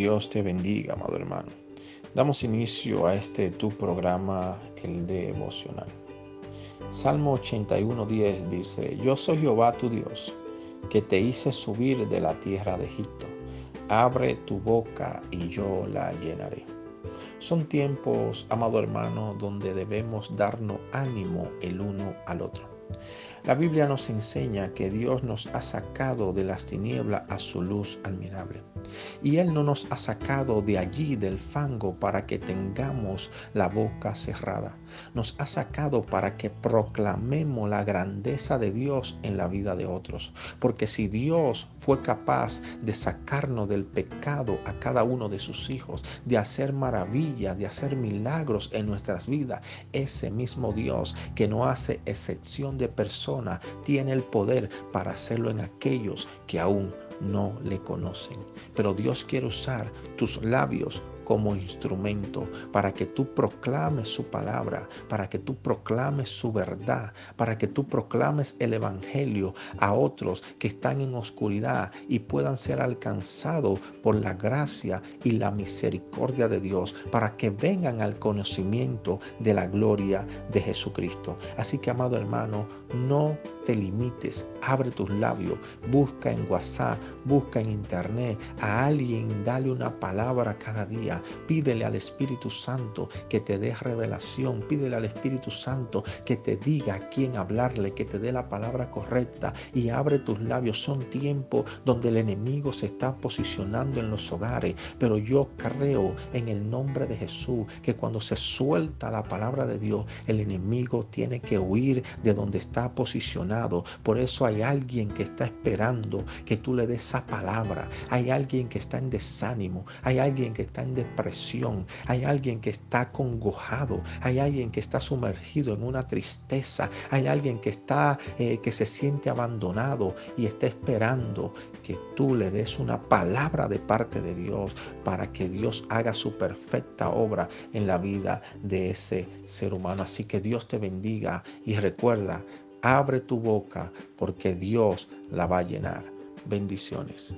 Dios te bendiga, amado hermano. Damos inicio a este tu programa, el devocional. Salmo 81.10 dice, Yo soy Jehová tu Dios, que te hice subir de la tierra de Egipto. Abre tu boca y yo la llenaré. Son tiempos, amado hermano, donde debemos darnos ánimo el uno al otro. La Biblia nos enseña que Dios nos ha sacado de las tinieblas a su luz admirable. Y Él no nos ha sacado de allí del fango para que tengamos la boca cerrada. Nos ha sacado para que proclamemos la grandeza de Dios en la vida de otros. Porque si Dios fue capaz de sacarnos del pecado a cada uno de sus hijos, de hacer maravillas, de hacer milagros en nuestras vidas, ese mismo Dios que no hace excepción de persona tiene el poder para hacerlo en aquellos que aún no le conocen. Pero Dios quiere usar tus labios como instrumento para que tú proclames su palabra, para que tú proclames su verdad, para que tú proclames el evangelio a otros que están en oscuridad y puedan ser alcanzados por la gracia y la misericordia de Dios, para que vengan al conocimiento de la gloria de Jesucristo. Así que, amado hermano, no te limites, abre tus labios, busca en WhatsApp, busca en internet a alguien, dale una palabra cada día, pídele al Espíritu Santo que te dé revelación, pídele al Espíritu Santo que te diga a quién hablarle, que te dé la palabra correcta y abre tus labios. Son tiempos donde el enemigo se está posicionando en los hogares, pero yo creo en el nombre de Jesús que cuando se suelta la palabra de Dios, el enemigo tiene que huir de donde está posicionado por eso hay alguien que está esperando que tú le des esa palabra. Hay alguien que está en desánimo. Hay alguien que está en depresión. Hay alguien que está congojado. Hay alguien que está sumergido en una tristeza. Hay alguien que está, eh, que se siente abandonado y está esperando que tú le des una palabra de parte de Dios para que Dios haga su perfecta obra en la vida de ese ser humano. Así que Dios te bendiga y recuerda, Abre tu boca porque Dios la va a llenar. Bendiciones.